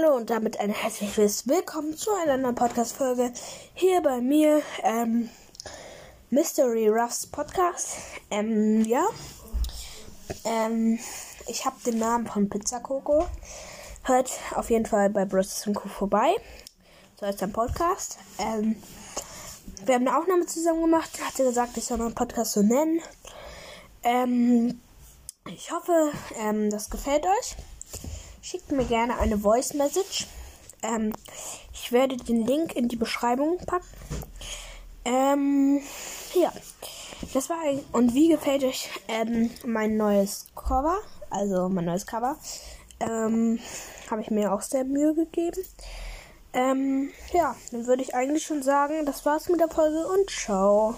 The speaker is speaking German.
Hallo und damit ein herzliches Willkommen zu einer neuen Podcast-Folge hier bei mir, ähm, Mystery Ruffs Podcast. Ähm, ja. Ähm, ich habe den Namen von Pizza Coco. Hört auf jeden Fall bei Bros. Co. vorbei. So ist ein Podcast. Ähm, wir haben eine Aufnahme zusammen gemacht. Hat sie gesagt, ich soll meinen Podcast so nennen. Ähm, ich hoffe, ähm, das gefällt euch. Schickt mir gerne eine Voice Message. Ähm, ich werde den Link in die Beschreibung packen. Ähm, ja. Das war ein, und wie gefällt euch ähm, mein neues Cover? Also mein neues Cover. Ähm, habe ich mir auch sehr Mühe gegeben. Ähm, ja, dann würde ich eigentlich schon sagen, das war's mit der Folge und ciao.